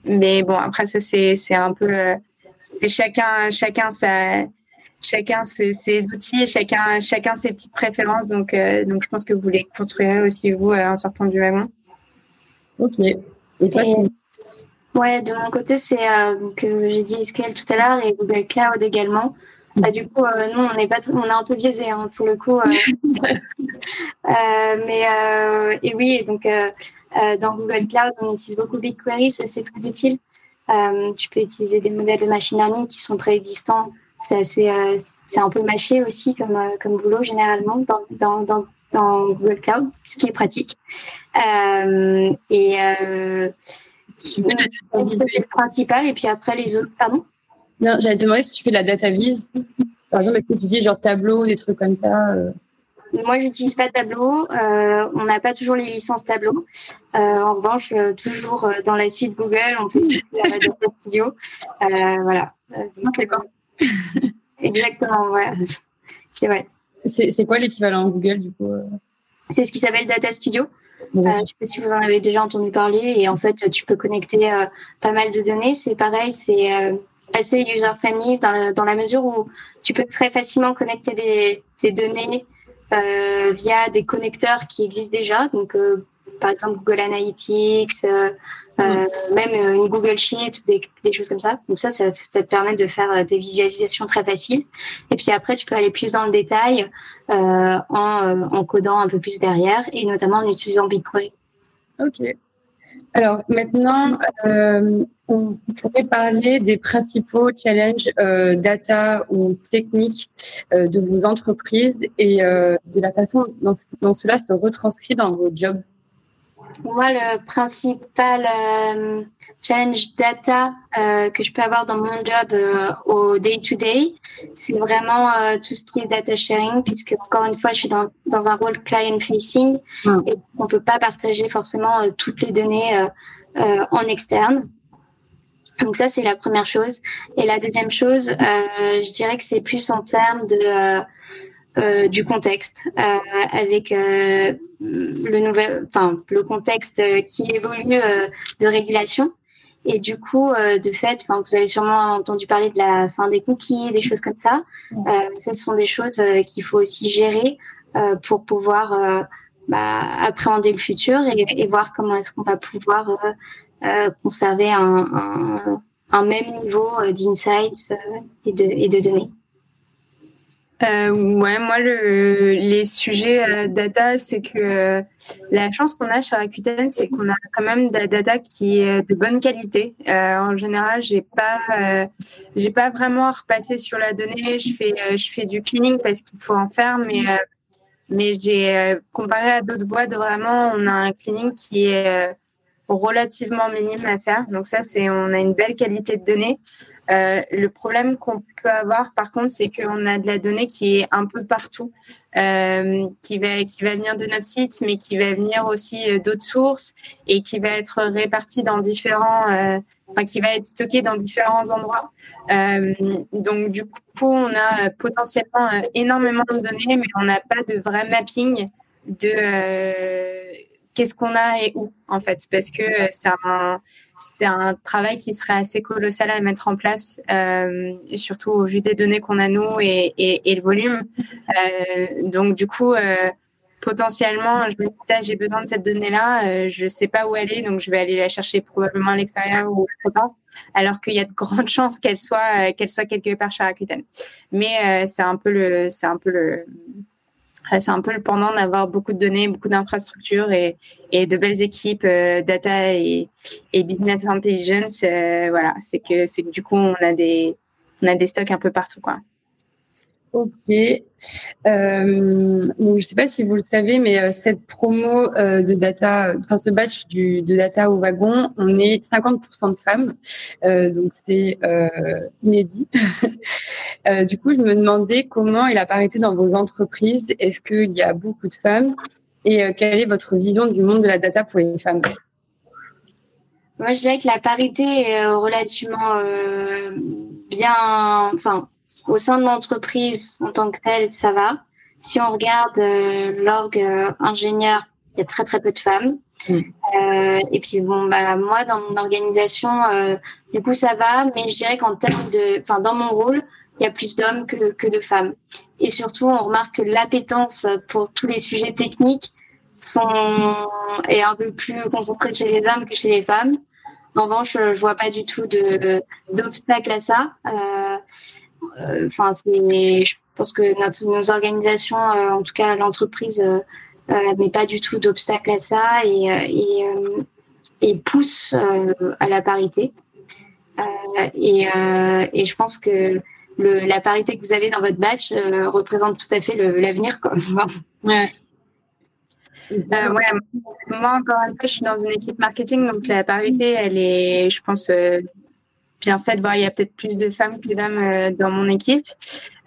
mais bon, après ça, c'est, c'est un peu, euh, c'est chacun, chacun sa, chacun ses, ses, outils, chacun, chacun ses petites préférences. Donc, donc, je pense que vous les construirez aussi vous en sortant du wagon. Ok. Et toi, Et... Ouais, de mon côté, c'est euh, que j'ai dit SQL tout à l'heure et Google Cloud également. Bah, du coup, euh, nous, on est pas, on est un peu biaisé hein, pour le coup. Euh, euh mais euh, et oui, donc dans Google Cloud, on utilise beaucoup BigQuery, ça c'est très utile. tu peux utiliser des modèles de machine learning qui sont préexistants. C'est c'est un peu mâché aussi comme comme boulot généralement dans dans dans, dans Google Cloud, ce qui est pratique. et c'est le principal et puis après les autres. Pardon Non, j'allais te demander si tu fais de la data vise. Par exemple, est-ce que tu dis genre tableau, des trucs comme ça euh... Moi, j'utilise pas Tableau. Euh, on n'a pas toujours les licences Tableau. Euh, en revanche, euh, toujours dans la suite Google, on peut utiliser la Data Studio. Voilà. Donc, D'accord. exactement, ouais. ouais. C'est quoi l'équivalent Google du coup C'est ce qui s'appelle Data Studio. Euh, je ne sais pas si vous en avez déjà entendu parler. Et en fait, tu peux connecter euh, pas mal de données. C'est pareil, c'est euh, assez user-friendly dans, dans la mesure où tu peux très facilement connecter des, des données via des connecteurs qui existent déjà. Donc, par exemple Google Analytics, même une Google Sheet, des, des, choses comme ça. Donc ça, ça, ça, te permet de faire des visualisations très faciles. Et puis après, tu peux aller plus dans le détail en, en codant un peu plus derrière, et notamment en utilisant BigQuery. Ok. Alors maintenant, euh, on pourrait parler des principaux challenges euh, data ou techniques euh, de vos entreprises et de la façon dont, cela se retranscrit dans vos jobs. Moi, le principal challenge data euh, que je peux avoir dans mon job euh, au day-to-day, c'est vraiment euh, tout ce qui est data sharing, puisque encore une fois, je suis dans, dans un rôle client-facing et on peut pas partager forcément toutes les données en externe. Donc ça, c'est la première chose. Et la deuxième chose, je dirais que c'est plus en termes de euh, du contexte euh, avec euh, le nouvel, enfin le contexte qui évolue de régulation. Et du coup, de fait, enfin, vous avez sûrement entendu parler de la fin des cookies, des choses comme ça. ce sont des choses qu'il faut aussi gérer pour pouvoir bah, appréhender le futur et, et voir comment est-ce qu'on va pouvoir conserver un, un, un, même niveau d'insights et de, et de données. Euh, ouais, moi, le, les sujets euh, data, c'est que euh, la chance qu'on a chez Rakuten, c'est qu'on a quand même de la data qui est de bonne qualité. Euh, en général, j'ai pas, euh, j'ai pas vraiment repassé sur la donnée. Je fais, je fais du cleaning parce qu'il faut en faire, mais mais j'ai comparé à d'autres boîtes, vraiment, on a un cleaning qui est relativement minime à faire. Donc ça, c'est, on a une belle qualité de données. Euh, le problème qu'on peut avoir, par contre, c'est qu'on a de la donnée qui est un peu partout, euh, qui va qui va venir de notre site, mais qui va venir aussi euh, d'autres sources et qui va être répartie dans différents, enfin qui va être stockée dans différents endroits. Donc du coup, on a potentiellement énormément de données, mais on n'a pas de vrai mapping de qu'est-ce qu'on a et où en fait, parce que c'est un c'est un travail qui serait assez colossal à mettre en place, euh, surtout au vu des données qu'on a nous et, le volume. Euh, donc du coup, euh, potentiellement, je me disais, j'ai besoin de cette donnée-là, je sais pas où elle est, donc je vais aller la chercher probablement à l'extérieur ou autre part, alors qu'il y a de grandes chances qu'elle soit qu'elle soit quelque part chez Rakuten. Mais c'est un peu le c'est un peu le c'est un peu le pendant d'avoir beaucoup de données, beaucoup d'infrastructures et, et, de belles équipes euh, data et, et, business intelligence. Euh, voilà, c'est que c'est que du coup on a des on a des stocks un peu partout quoi. Ok. Euh, donc, je sais pas si vous le savez, mais euh, cette promo euh, de data, enfin ce batch du, de data au wagon, on est 50% de femmes. Euh, donc, c'est euh, inédit. du coup, je me demandais comment est la parité dans vos entreprises. Est-ce qu'il y a beaucoup de femmes? Et quelle est votre vision du monde de la data pour les femmes? Moi, je dirais que la parité est relativement bien, enfin au sein de l'entreprise en tant que telle, ça va. Si on regarde euh, l'orgue euh, ingénieur, il y a très très peu de femmes. Mm. Euh, et puis bon, bah moi dans mon organisation, euh, du coup ça va, mais je dirais qu'en termes de, enfin dans mon rôle, il y a plus d'hommes que, que de femmes. Et surtout, on remarque que l'appétence pour tous les sujets techniques sont est un peu plus concentrée chez les hommes que chez les femmes. En revanche, je vois pas du tout de d'obstacle à ça. Euh, euh, enfin, je pense que notre, nos organisations, euh, en tout cas l'entreprise, euh, met pas du tout d'obstacle à ça et, et, et pousse à la parité. Et, et, je pense que le, la parité que vous avez dans votre batch représente tout à fait l'avenir. ouais. Euh, ouais, moi encore une fois, je suis dans une équipe marketing, donc la parité, elle est, je pense, bien fait de voir il y a peut-être plus de femmes que d'hommes euh, dans mon équipe.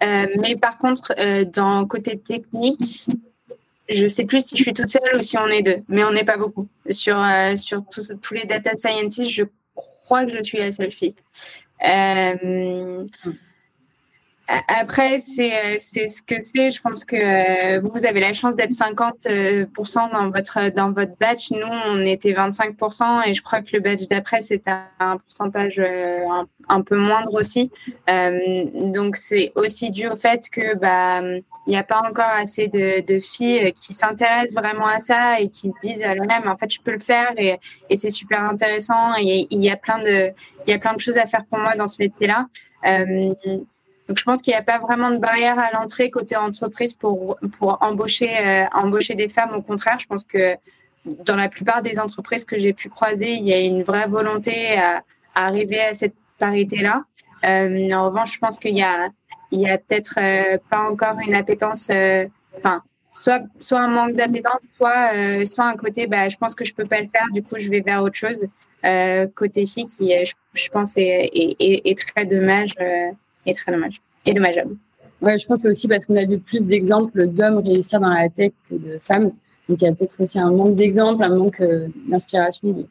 Euh, mais par contre, euh, dans côté technique, je sais plus si je suis toute seule ou si on est deux, mais on n'est pas beaucoup. Sur, sur tous les data scientists, je crois que je suis la seule fille. Après, c'est c'est ce que c'est. Je pense que vous avez la chance d'être 50% dans votre dans votre batch. Nous, on était 25% et je crois que le batch d'après c'était un pourcentage un, un, peu moindre aussi. donc c'est aussi dû au fait que bah il n'y a pas encore assez de, de filles qui s'intéressent vraiment à ça et qui se disent à elles-mêmes en fait je peux le faire et, et c'est super intéressant et il y a plein de il y a plein de choses à faire pour moi dans ce métier-là. Euh, donc je pense qu'il n'y a pas vraiment de barrière à l'entrée côté entreprise pour pour embaucher euh, embaucher des femmes. Au contraire, je pense que dans la plupart des entreprises que j'ai pu croiser, il y a une vraie volonté à, à arriver à cette parité-là. Euh, en revanche, je pense qu'il y a il y a peut-être euh, pas encore une appétence, euh, enfin, soit, soit un manque d'appétence, soit, euh, soit un côté, bah, je pense que je peux pas le faire, du coup, je vais vers autre chose. côté fille, qui, je, je pense, est, est, est, très dommage, est très dommage, et dommageable. Ouais, je pense aussi parce qu'on a vu plus d'exemples d'hommes réussir dans la tech que de femmes. Donc, il y a peut-être aussi un manque d'exemples, un manque d'inspiration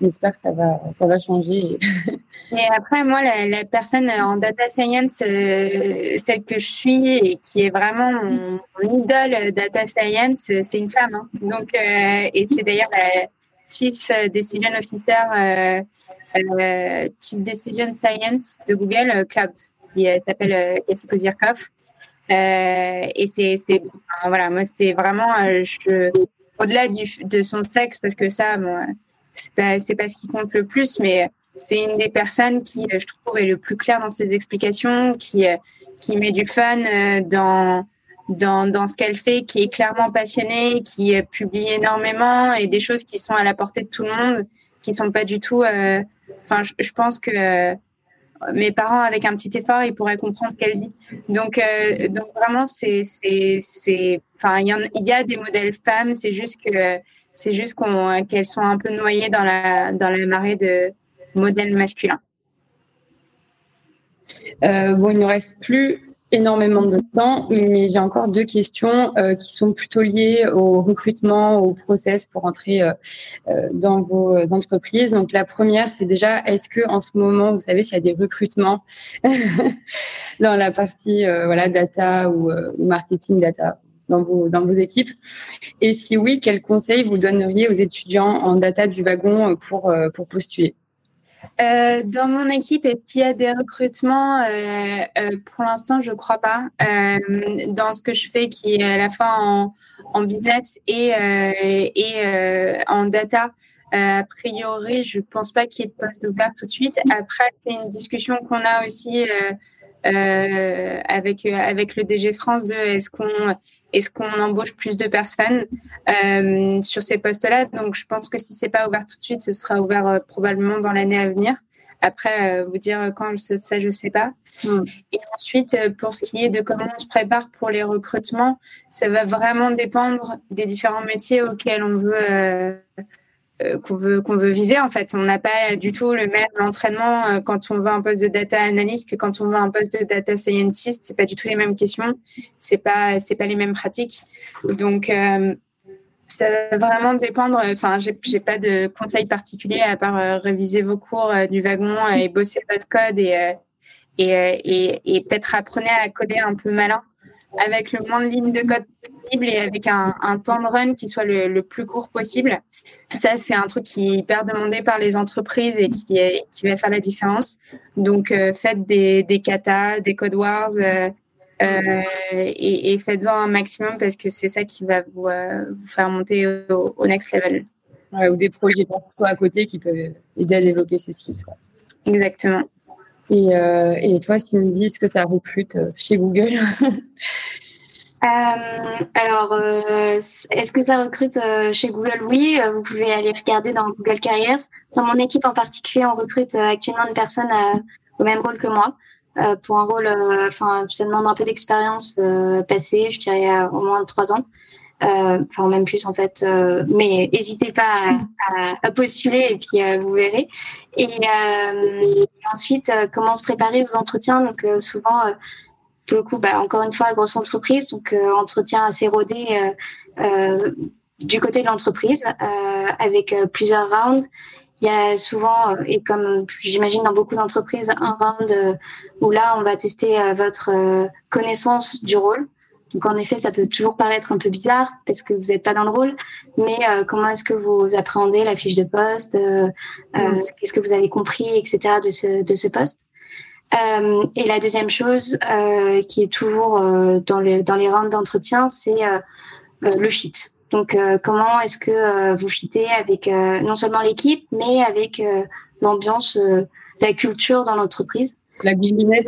j'espère que ça va, ça va changer. Et après, moi, la, personne en data science, euh, celle que je suis et qui est vraiment mon, idole data science, c'est une femme. Hein. Donc, euh, et c'est d'ailleurs la Chief Decision Officer, euh, Chief Decision Science de Google Cloud, qui s'appelle Cassie Kozirkov. et c'est, voilà, moi, c'est vraiment, au-delà de son sexe, parce que ça, moi, c'est pas ce qui compte le plus, mais c'est une des personnes qui, euh, je trouve, est le plus clair dans ses explications, qui euh, qui met du fun euh, dans dans, dans ce qu'elle fait, qui est clairement passionnée, qui publie énormément et des choses qui sont à la portée de tout le monde, qui sont pas du tout. Enfin, je, pense que mes parents, avec un petit effort, ils pourraient comprendre ce qu'elle dit. Donc, donc vraiment, c'est c'est c'est. Enfin, il y, a des modèles femmes. C'est juste que c'est juste qu'elles sont un peu noyées dans la, dans la marée de modèles masculins. Euh, bon, il ne reste plus énormément de temps, mais j'ai encore deux questions euh, qui sont plutôt liées au recrutement, au process pour entrer euh, dans vos entreprises. Donc la première, c'est déjà, est-ce que en ce moment, vous savez s'il y a des recrutements dans la partie voilà data ou marketing data dans vos, dans vos équipes? Et si oui, quels conseils vous donneriez aux étudiants en data du wagon euh, pour, euh, pour postuler? Euh, dans mon équipe, est-ce qu'il y a des recrutements? Euh, euh, Pour l'instant, je ne crois pas. Euh, dans ce que je fais, qui est à la fois en, en business et, et en data, a priori, je ne pense pas qu'il y ait de poste ouvert tout de suite. Après, c'est une discussion qu'on a aussi avec avec le DG France de est-ce qu'on est-ce qu'on embauche plus de personnes euh, sur ces postes-là? Donc, je pense que si c'est pas ouvert tout de suite, ce sera ouvert euh, probablement dans l'année à venir. Après, euh, vous dire quand ça, je sais pas. Hmm. Et ensuite, pour ce qui est de comment on se prépare pour les recrutements, ça va vraiment dépendre des différents métiers auxquels on veut qu'on veut qu'on veut viser en fait. On n'a pas du tout le même entraînement euh, quand on veut un poste de data analyst que quand on veut un poste de data scientist. C'est pas du tout les mêmes questions. C'est pas c'est pas les mêmes pratiques. Donc euh, ça va vraiment dépendre. Enfin, j'ai j'ai pas de conseils particuliers à part réviser vos cours du wagon et bosser votre code et et, et, et peut-être apprenez à coder un peu malin avec le moins de lignes de code possible et avec un, un temps de run qui soit le, le plus court possible. Ça, c'est un truc qui est hyper demandé par les entreprises et qui, est, qui va faire la différence. Donc, euh, faites des, des katas, des code wars euh, euh, et, et faites-en un maximum parce que c'est ça qui va vous, vous faire monter au, au next level. Ouais, ou des projets à côté qui peuvent aider à développer ces skills. Quoi. Exactement. Et, euh, et toi, Cindy, est-ce que ça recrute euh, chez Google? Euh, alors, euh, est-ce que ça recrute euh, chez Google? Oui, vous pouvez aller regarder dans Google Careers. Dans mon équipe en particulier, on recrute actuellement une personne au même rôle que moi, pour un rôle, enfin, ça demande un peu d'expérience passée, je dirais au moins trois ans. Euh, enfin même plus en fait. Euh, mais n'hésitez pas à, à, postuler et puis euh, vous verrez. Et, ensuite, comment se préparer aux entretiens? Donc souvent, pour le coup, bah, encore une fois, grosse entreprise, donc entretien assez rodé du côté de l'entreprise avec plusieurs rounds. il y a souvent, et comme j'imagine dans beaucoup d'entreprises, un round où là, on va tester votre connaissance du rôle. Donc en effet, ça peut toujours paraître un peu bizarre parce que vous n'êtes pas dans le rôle, mais comment est-ce que vous appréhendez la fiche de poste, mm. qu'est-ce que vous avez compris, etc. de ce de ce poste? Euh, et la deuxième chose euh, qui est toujours euh, dans, les, dans les rounds d'entretien, c'est le fit. Donc, comment est-ce que vous fitez avec non seulement l'équipe, mais avec l'ambiance, la culture dans l'entreprise? La goodiness.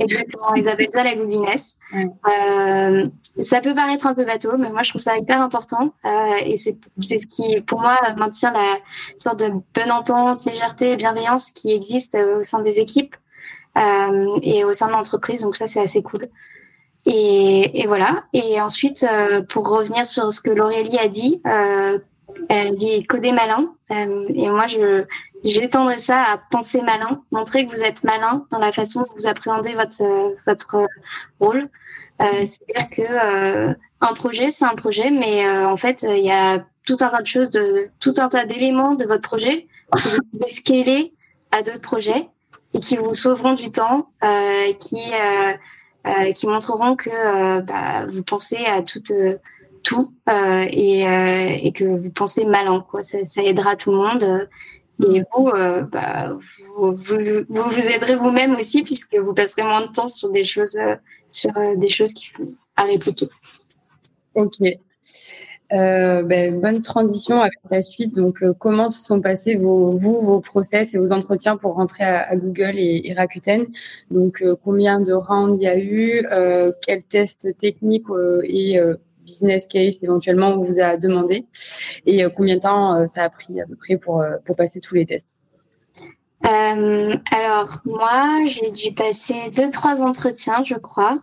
Exactement, ils appellent ça la goodiness. Euh, ça peut paraître un peu bateau, mais moi je trouve ça hyper important. Euh, et c'est ce qui, pour moi, maintient la sorte de bonne entente, légèreté, bienveillance qui existe au sein des équipes. Euh, et au sein de l'entreprise. Donc ça, c'est assez cool. Et, et, voilà. Et ensuite, euh, pour revenir sur ce que Laurélie a dit, euh, dit coder malin. et moi, je j'étendrais ça à penser malin, montrer que vous êtes malin dans la façon dont vous appréhendez votre votre rôle. C'est-à-dire que un projet, c'est un projet, mais en fait, il y a tout un tas de choses, de tout un tas d'éléments de votre projet que vous pouvez scaler à d'autres projets et qui vous sauveront du temps, euh, qui euh, euh, qui montreront que bah, vous pensez à tout tout et, et que vous pensez malin quoi. Ça, aidera tout le monde. Et vous, bah, vous, vous, vous, aiderez vous-même aussi puisque vous passerez moins de temps sur des choses, sur des choses qui, à répliquer. Ok. Euh, ben, bonne transition avec la suite. Donc, euh, comment se sont passés vos, vous, vos process et vos entretiens pour rentrer à, Google et, Rakuten? Donc, euh, combien de rounds il y a eu? Quels tests techniques et business case éventuellement on vous a demandé Et combien de temps ça a pris à peu près pour, pour passer tous les tests? Alors moi, j'ai dû passer deux trois entretiens, je crois.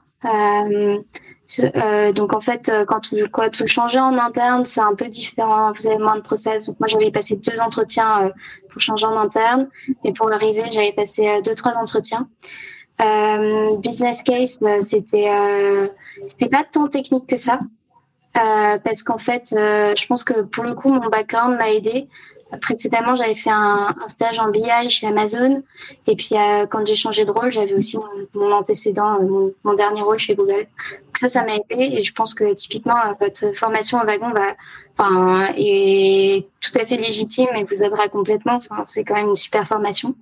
Euh, donc en fait, euh, quand vous, quoi, vous changez en interne, c'est un peu différent. Vous avez moins de process. Donc moi, j'avais passé deux entretiens euh, pour changer en interne, et pour arriver, j'avais passé deux trois entretiens. business case, bah, c'était c'était pas tant technique que ça, parce qu'en fait, je pense que pour le coup, mon background m'a aidé précédemment, j'avais fait un, stage en BI chez Amazon. Et puis, euh, quand j'ai changé de rôle, j'avais aussi mon, antécédent, mon, mon, dernier rôle chez Google. Donc ça, ça m'a aidé. Et je pense que typiquement, euh, votre formation en wagon va, enfin, est tout à fait légitime et vous aidera complètement. Enfin, c'est quand même une super formation.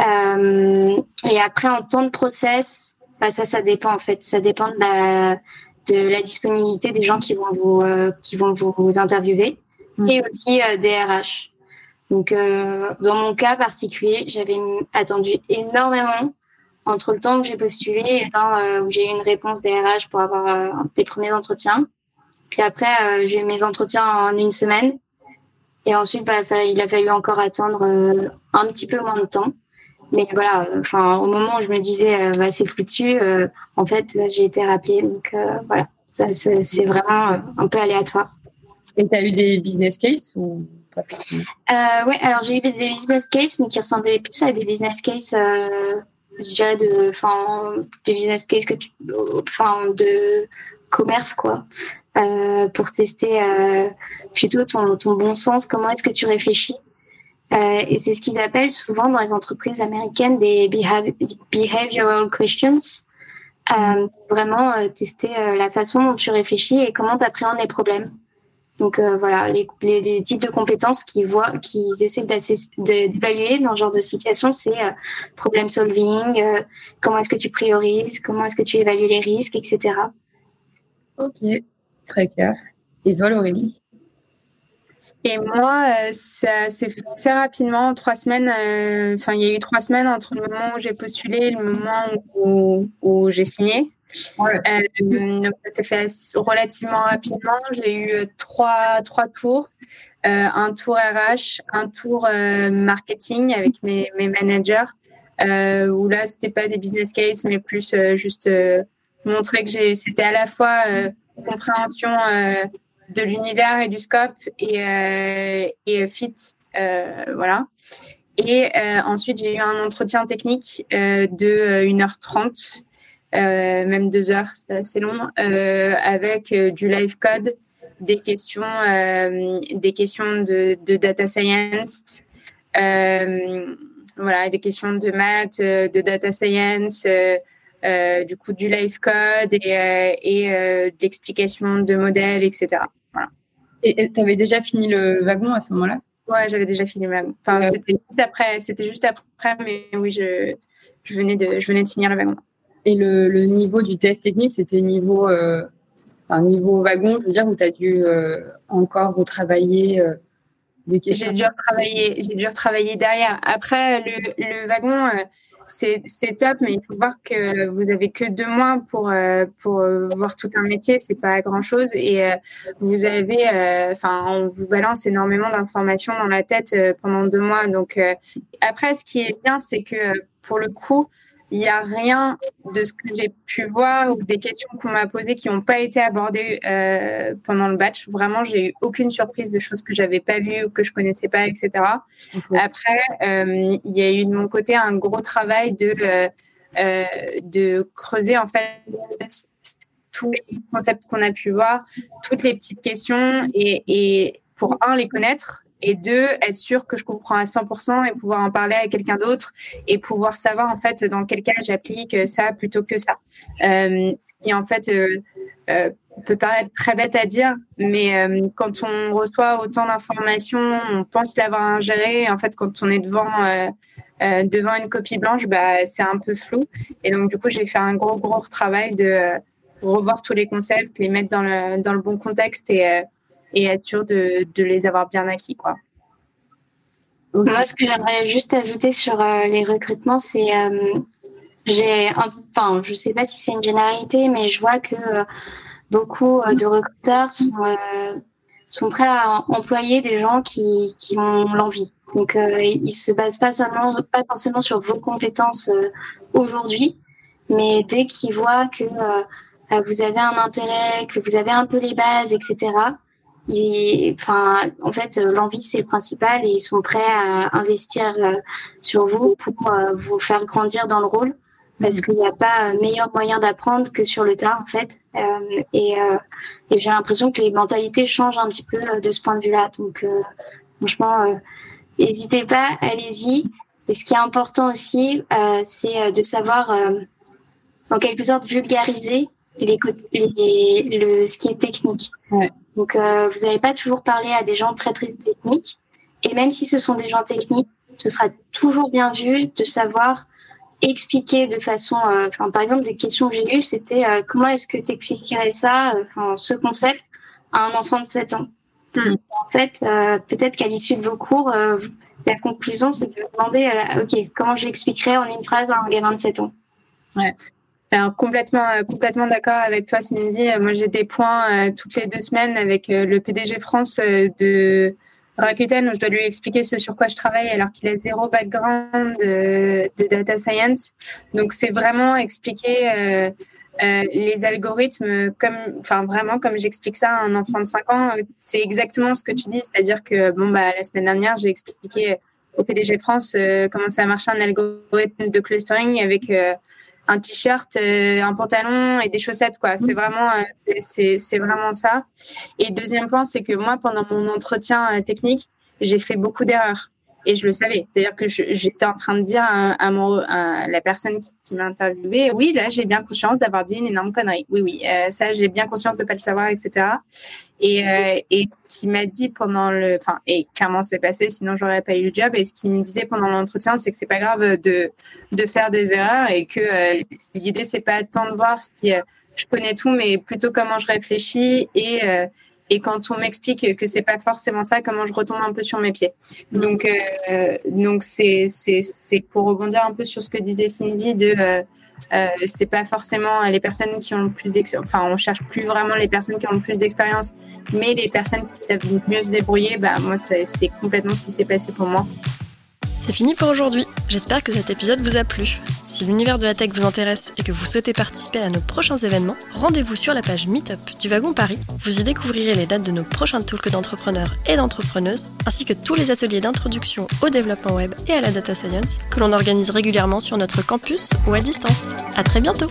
Euh, et après, en temps de process, bah, ça, ça dépend en fait. Ça dépend de la, de la disponibilité des gens qui vont vous, euh, qui vont vous interviewer. Mm. et aussi euh, des RH. Donc, euh, dans mon cas particulier, j'avais attendu énormément entre le temps où j'ai postulé et le temps euh, où j'ai eu une réponse des RH pour avoir des premiers entretiens. Puis après, j'ai eu mes entretiens en une semaine. Et ensuite, bah, il a fallu encore attendre un petit peu moins de temps. Mais voilà, enfin, au moment où je me disais, bah, c'est foutu, en fait, j'ai été rappelée. Donc voilà, c'est vraiment un peu aléatoire. Et tu as eu des business cases ou pas euh, Ouais, alors j'ai eu des business cases, mais qui ressemblaient plus à des business cases, euh, je dirais, de, enfin, des business cases que tu, enfin, de commerce, quoi. Euh, pour tester euh, plutôt ton, ton bon sens, comment est-ce que tu réfléchis? Euh, et c'est ce qu'ils appellent souvent dans les entreprises américaines des behavioral questions. Euh, vraiment euh, tester la façon dont tu réfléchis et comment tu appréhendes les problèmes. Donc voilà, les, types de compétences qu'ils voient, essaient d'évaluer dans ce genre de situation, c'est problem solving, comment est-ce que tu priorises, comment est-ce que tu évalues les risques, etc. Ok, très clair. Et toi, Laurélie? Et moi, ça s'est fait assez rapidement, trois semaines. Enfin, il y a eu trois semaines entre le moment où j'ai postulé et le moment où, où j'ai signé. Euh, donc ça s'est fait relativement rapidement. J'ai eu euh, trois, trois tours. Euh, un tour RH, un tour marketing avec mes, mes managers, où là, c'était pas des business cases, mais plus juste montrer que j'ai, c'était à la fois compréhension de l'univers et du scope et, et fit. voilà. Et ensuite, j'ai eu un entretien technique de 1h30 euh, même deux heures, c'est assez long, euh, avec euh, du live code, des questions, des questions de, de data science, voilà, des questions de maths, de data science, du coup du live code et, et d'explication de modèles, etc. Et tu avais déjà fini le wagon à ce moment-là? Ouais, j'avais déjà fini le wagon. Enfin, c'était juste après, c'était juste après, mais oui, je, je venais de, je venais de finir le wagon. Et le, le niveau du test technique, c'était niveau, euh, enfin, niveau wagon, je veux dire, où tu as dû euh, encore retravailler euh, des questions? J'ai dû retravailler, j'ai dû retravailler derrière. Après, le, le wagon, euh, c'est, top, mais il faut voir que vous avez que deux mois pour, euh, pour voir tout un métier, c'est pas grand chose. Et vous avez, enfin, on vous balance énormément d'informations dans la tête pendant deux mois. Donc, après, ce qui est bien, c'est que pour le coup, il n'y a rien de ce que j'ai pu voir ou des questions qu'on m'a posées qui n'ont pas été abordées euh, pendant le batch. Vraiment, j'ai eu aucune surprise de choses que j'avais pas vues ou que je connaissais pas, etc. Après, euh, il y a eu de mon côté un gros travail de euh, de creuser en fait tous les concepts qu'on a pu voir, toutes les petites questions et, et pour un les connaître et deux, être sûr que je comprends à 100% et pouvoir en parler à quelqu'un d'autre et pouvoir savoir en fait dans quel cas j'applique ça plutôt que ça. Euh, ce qui en fait euh, euh, peut paraître très bête à dire, mais euh, quand on reçoit autant d'informations, on pense l'avoir ingéré. En fait, quand on est devant euh, euh, devant une copie blanche, bah c'est un peu flou. Et donc du coup, j'ai fait un gros gros travail de revoir tous les concepts, les mettre dans le dans le bon contexte et et être sûr de, les avoir bien acquis. Moi, ce que j'aimerais juste ajouter sur euh, les recrutements, c'est euh, j'ai, enfin, je sais pas si c'est une généralité, mais je vois que euh, beaucoup de recruteurs sont, prêts à employer des gens qui, ont l'envie. Donc, ils se basent pas seulement, pas forcément sur vos compétences aujourd'hui, mais dès qu'ils voient que vous avez un intérêt, que vous avez un peu les bases, etc enfin, en fait, l'envie c'est le principal et ils sont prêts à investir euh, sur vous pour euh, vous faire grandir dans le rôle parce mmh. qu'il n'y a pas meilleur moyen d'apprendre que sur le tas en fait. Euh, et, et j'ai l'impression que les mentalités changent un petit peu de ce point de vue-là. Donc franchement, n'hésitez pas, allez-y. Et ce qui est important aussi, c'est de savoir en quelque sorte vulgariser les, les, le, ce qui est technique. Ouais. Donc, euh, vous n'allez pas toujours parler à des gens très, très techniques. Et même si ce sont des gens techniques, ce sera toujours bien vu de savoir expliquer de façon, euh, enfin, par exemple, des questions que j'ai eues, c'était euh, comment est-ce que tu expliquerais ça, enfin, ce concept à un enfant de 7 ans? Hmm. En fait, peut-être qu'à l'issue de vos cours, la conclusion, c'est de demander, OK, comment je l'expliquerais en une phrase à un gamin de 7 ans? Ouais. Alors, complètement, euh, complètement d'accord avec toi, Cindy. Euh, moi, j'ai des points euh, toutes les deux semaines avec le PDG France de Rakuten où je dois lui expliquer ce sur quoi je travaille alors qu'il a zéro background de, data science. Donc, c'est vraiment expliquer les algorithmes comme, enfin, vraiment comme j'explique ça à un enfant de 5 ans. C'est exactement ce que tu dis. C'est-à-dire que, bon, bah, la semaine dernière, j'ai expliqué au PDG France comment ça marche un algorithme de clustering avec un t-shirt, euh, un pantalon et des chaussettes quoi. C'est mm. vraiment euh, c'est vraiment ça. Et deuxième point, c'est que moi pendant mon entretien euh, technique, j'ai fait beaucoup d'erreurs et je le savais. C'est-à-dire que j'étais en train de dire à, mon, à la personne qui, m'a interviewé, oui, là, j'ai bien conscience d'avoir dit une énorme connerie. Oui, oui, euh, ça, j'ai bien conscience de pas le savoir, etc. Et, euh, et qui m'a dit pendant le, enfin, et clairement c'est passé, sinon j'aurais pas eu le job. Et ce qu'il me disait pendant l'entretien, c'est que c'est pas grave de de faire des erreurs et que euh, l'idée c'est pas tant de voir si euh, je connais tout, mais plutôt comment je réfléchis et et quand on m'explique que c'est pas forcément ça, comment je retombe un peu sur mes pieds. Donc, euh, donc c'est c'est pour rebondir un peu sur ce que disait Cindy de euh, euh, c'est pas forcément les personnes qui ont le plus d'expérience. Enfin, on cherche plus vraiment les personnes qui ont le plus d'expérience, mais les personnes qui savent mieux se débrouiller. Bah moi, c'est complètement ce qui s'est passé pour moi. C'est fini pour aujourd'hui. J'espère que cet épisode vous a plu. Si l'univers de la tech vous intéresse et que vous souhaitez participer à nos prochains événements, rendez-vous sur la page Meetup du Wagon Paris. Vous y découvrirez les dates de nos prochains talks d'entrepreneurs et d'entrepreneuses, ainsi que tous les ateliers d'introduction au développement web et à la data science que l'on organise régulièrement sur notre campus ou à distance. À très bientôt!